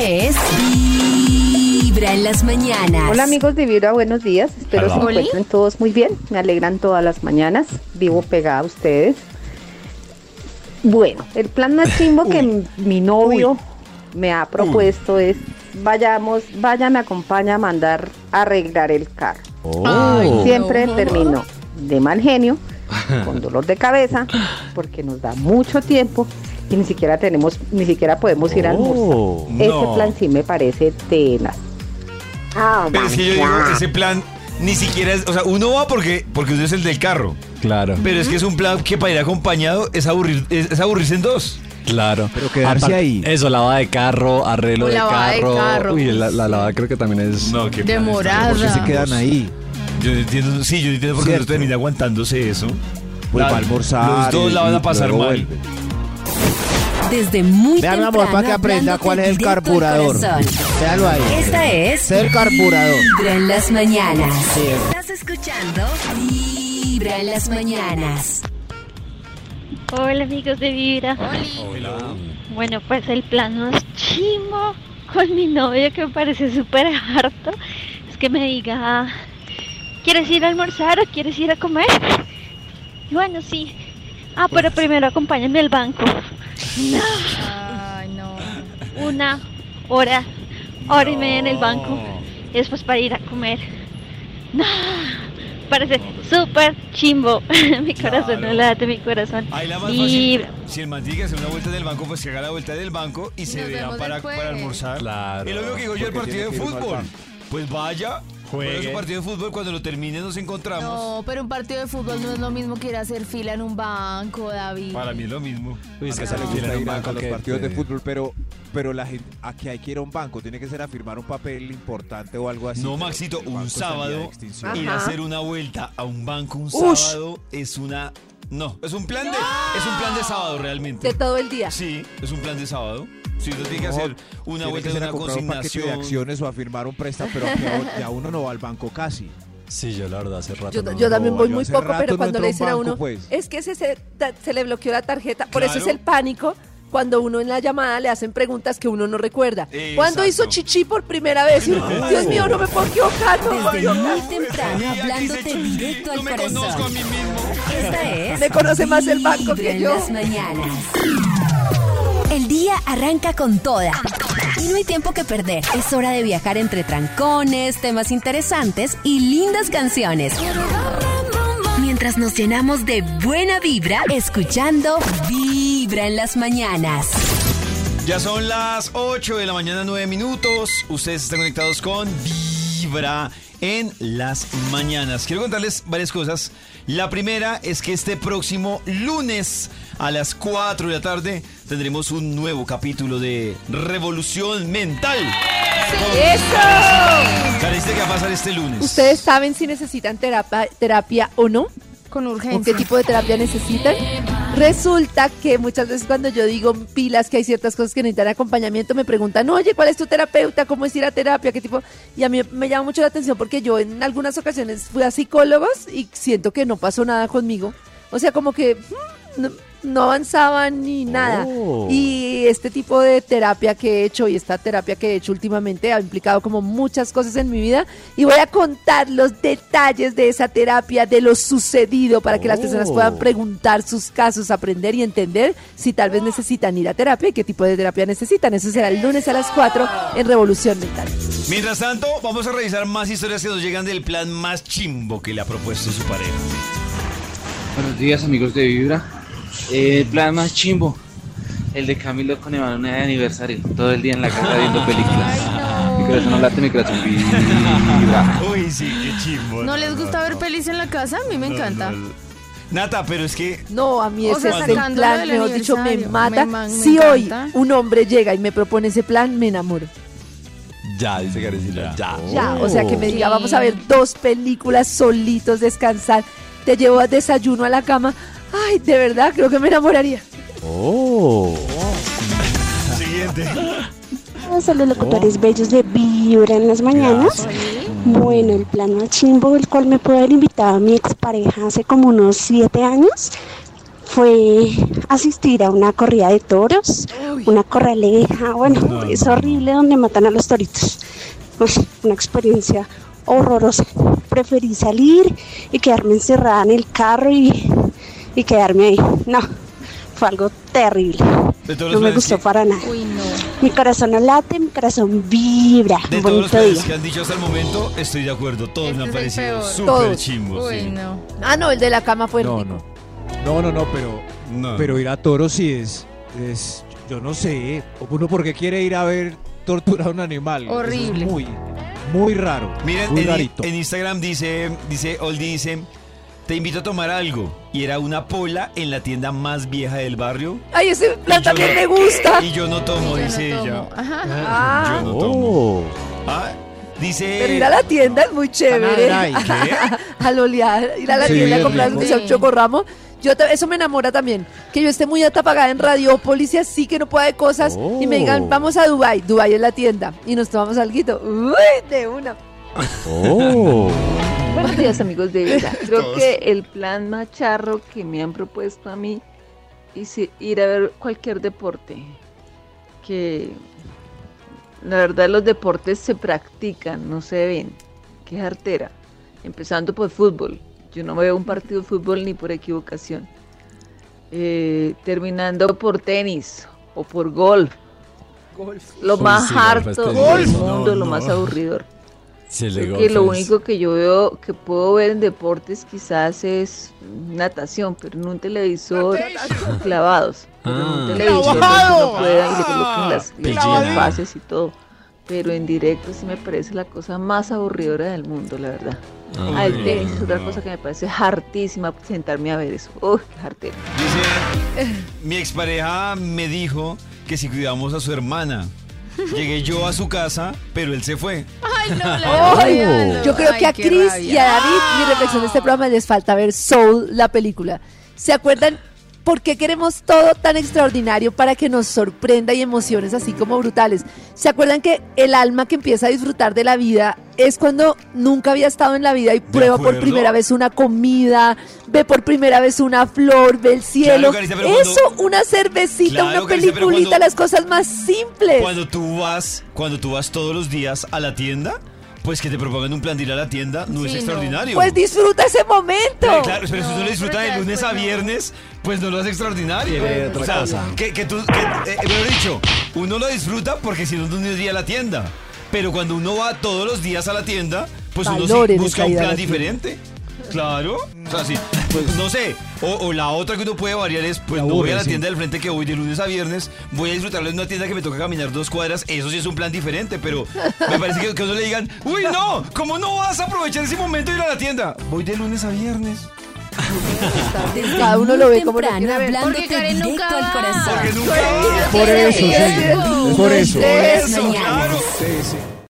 es Vibra en las mañanas. Hola amigos de Vibra, buenos días. Espero Hola. se encuentren todos muy bien. Me alegran todas las mañanas. Vivo pegada a ustedes. Bueno, el plan más chimbo que mi novio me ha propuesto es vayamos, vaya, me acompaña a mandar a arreglar el carro. Oh. Siempre termino de mal genio, con dolor de cabeza, porque nos da mucho tiempo y ni siquiera tenemos, ni siquiera podemos ir a almorzar. Oh. Ese No. plan sí me parece tenaz. Pero es que yo digo, ese plan ni siquiera es, o sea, uno va porque, porque uno es el del carro. Claro, Pero es que es un plan que para ir acompañado es, aburrir, es, es aburrirse en dos. claro. Pero quedarse Aparte- ahí. Eso, lavada de carro, arreglo de lavada de carro. carro. Uy, la, la lavada creo que también es. No, Demorada. ¿Por qué se quedan ahí? Yo no entiendo, sí, yo no entiendo por qué no termina aguantándose eso. Pues La- va a almorzar. Los dos y- la van a pasar mal. vuelve. Desde muy Vean, temprano amor, para que aprenda cuál es el carburador. Véalo ahí. Esta es Ser carburador. Vibra en las mañanas. Sí. Estás escuchando Vibra en las mañanas. Hola amigos de Vibra. Bueno, pues el plan más chimo con mi novio que me parece súper harto es que me diga, ¿quieres ir a almorzar o quieres ir a comer? Y bueno, sí. Ah, pero primero acompáñame al banco. Ay, no. Una hora, hora y media en el banco. Y después para ir a comer. No, parece súper chimbo. mi corazón no late, mi corazón. Ahí la más fácil. Si el man hacer una vuelta en el banco, pues que haga la vuelta del banco y se Nos vea para, después. para almorzar. Claro. Es lo mismo que digo yo el partido de fútbol. Pues vaya, juegue Juegue. su partido de fútbol. Cuando lo termine nos encontramos. No, pero un partido de fútbol no es lo mismo que ir a hacer fila en un banco, David. Para mí es lo mismo. Uy, es que A se le gusta un ir banco a los que partidos de fútbol, pero, pero la gente, aquí hay que ir a un banco, tiene que ser a firmar un papel importante o algo así. No, Maxito, un sábado ir a hacer una vuelta a un banco un Ush. sábado es una no, es un plan de es un plan de sábado realmente. De todo el día. Sí, es un plan de sábado. Si uno tiene que hacer una Tiene vuelta de una comprar un paquete de consignación. acciones o a firmar un préstamo, pero ya uno no va al banco casi. Sí, yo la verdad hace rato. Yo, no- yo también voy yo muy poco, pero cuando le dicen a uno, pues. es que se, se, le bloqueó la tarjeta, por eso es el pánico. Cuando uno en la llamada le hacen preguntas que uno no recuerda. ¿Cuándo hizo Exacto. chichi por primera vez? Dios mío, no me puedo equivocar, no Desde muy temprano hablándote directo al no me conozco a corazón. mí mismo. Esta es Me conoce más el banco que en yo. las mañanas. El día arranca con toda. Y no hay tiempo que perder. Es hora de viajar entre trancones, temas interesantes y lindas canciones. Mientras nos llenamos de buena vibra, escuchando Vibra en las mañanas. Ya son las 8 de la mañana, 9 minutos. Ustedes están conectados con Vibra en las mañanas. Quiero contarles varias cosas. La primera es que este próximo lunes a las 4 de la tarde tendremos un nuevo capítulo de Revolución Mental. ¡Eso! Cariste, ¿qué va a pasar este lunes? ¿Ustedes saben si necesitan terapia, terapia o no? Con ¿O urgencia. qué tipo de terapia necesitan? Resulta que muchas veces cuando yo digo pilas que hay ciertas cosas que necesitan acompañamiento, me preguntan, oye, ¿cuál es tu terapeuta? ¿Cómo es ir a terapia? ¿Qué tipo? Y a mí me llama mucho la atención porque yo en algunas ocasiones fui a psicólogos y siento que no pasó nada conmigo. O sea, como que mm, no, no avanzaban ni nada. Oh. Y este tipo de terapia que he hecho y esta terapia que he hecho últimamente ha implicado como muchas cosas en mi vida y voy a contar los detalles de esa terapia, de lo sucedido para que las personas Oh. puedan preguntar sus casos, aprender y entender si tal vez necesitan ir a terapia y qué tipo de terapia necesitan. Eso será el lunes a las 4 en Revolución Mental. Mientras tanto, vamos a revisar más historias que nos llegan del plan más chimbo que le ha propuesto su pareja. Buenos días amigos de Vibra. El plan más chimbo. El de Camilo con Emanuel de aniversario. Todo el día en la casa viendo películas. Mi corazón no late, mi corazón vibra. Uy, sí, qué chimbo. ¿No les gusta ver pelis en la casa? A mí me encanta. Nata, pero es que No, a mí O ese sea, es el plan, mejor dicho, me mata. Me ma- me si hoy encanta. un hombre llega y me propone ese plan, me enamoro. Ya, dice Karencita, ya. Ya, o sea que me diga, Sí. vamos a ver dos películas solitos, descansar, te llevo a desayuno a la cama. Ay, de verdad, creo que me enamoraría. Oh. siguiente. Todos los locutores bellos de Vibra en las mañanas. Bueno, el plan más chimbo, el cual me puede haber invitado a mi expareja hace como unos siete años, fue asistir a una corrida de toros, una corraleja, bueno, es horrible donde matan a los toritos. Una experiencia horrorosa. Preferí salir y quedarme encerrada en el carro y, y quedarme ahí. No, fue algo terrible. De todos los No me gustó que- para nada. Uy, no. Mi corazón no late, mi corazón vibra. De todos los bonito planes día. que han dicho hasta el momento, estoy de acuerdo. Todos me han Este es el parecido súper chimbos. Uy, sí. no. Ah, no, el de la cama fue No, rico. no. No, no, no, pero, No. pero ir a toros sí es, es, yo no sé, uno porque quiere ir a ver torturar a un animal. Eso es Horrible. muy, muy raro. Miren, muy en, rarito. en Instagram dice, dice, Oldie dice, te invito a tomar algo. Y era una pola en la tienda más vieja del barrio. Ay, ese plan también no- me gusta. Y yo no tomo, Yo no dice tomo. ella. Ajá. Ah, Yo no tomo. Oh. Ah, dice... pero ir a la tienda es muy chévere. Ay, Al olear, ir a la Sí, tienda a comprar rico. un chocorramo. Yo eso me enamora también. Que yo esté muy atapagada en Radiópolis y así que no pueda de cosas. Y me digan, Oh. vamos a Dubai Dubai es la tienda. Y nos tomamos algo. Uy, de una. Oh. Buenos días amigos de vida. Creo Todos. que el plan más charro que me han propuesto a mí es ir a ver cualquier deporte. Que la verdad los deportes se practican, no se ven. Qué artera. Empezando por fútbol. Yo no veo un partido de fútbol ni por equivocación. Eh, terminando por tenis o por golf. Lo Uy, más sí, golf harto es del mundo, No, lo no. más aburridor. Creo golf que lo único que yo veo, que puedo ver en deportes quizás es natación, pero en un televisor clavados. Pero en un Ah. televisor donde uno pueda y le coloquen las, bases y todo. Pero en directo sí me parece la cosa más aburridora del mundo, la verdad. Ah, Ah, el Ay, tenis es otra no. cosa que me parece hartísima sentarme a ver eso. Uy, qué hartera. Dice, mi expareja me dijo que si cuidamos a su hermana. Llegué yo a su casa, pero él se fue. Ay, no, la rabia, Yo creo ay, que a Chris rabia. y a David, mi reflexión de este programa les falta ver Soul, la película. ¿Se acuerdan por qué queremos todo tan extraordinario para que nos sorprenda y emociones así como brutales? ¿Se acuerdan que el alma que empieza a disfrutar de la vida es cuando nunca había estado en la vida y prueba por primera vez una comida, ve por primera vez una flor, ve el cielo? Carita, pero cuando- Eso, una cervecita, Claro, una Carita, peliculita, cuando- las cosas más simples. Cuando tú vas, cuando tú vas todos los días a la tienda, pues que te propongan un plan de ir a la tienda no es Sí, no. extraordinario. Pues disfruta ese momento. Claro, pero si No, uno lo disfruta pero de lunes a viernes, pues no lo hace extraordinario. Otra o sea, cosa. que, que tú, que, eh, mejor dicho, uno lo disfruta porque si no, no iría a la tienda. Pero cuando uno va todos los días a la tienda, pues uno sí busca un plan diferente. Claro. O sea, sí. Pues no sé. O, o la otra que uno puede variar es, pues no voy a la sí. tienda del frente que voy de lunes a viernes, voy a disfrutarlo en una tienda que me toca caminar dos cuadras. Eso sí es un plan diferente, pero me parece que, que a uno le digan, uy, no, ¿cómo no vas a aprovechar ese momento de ir a la tienda? Voy de lunes a viernes. Desde Cada uno muy lo ve como lo temprano, quiere ver. hablándote Porque Karen directo nunca al va. corazón. Porque nunca va. Por eso, sí. Eso. Por eso. Eso. Mañanas. claro. Sí, sí.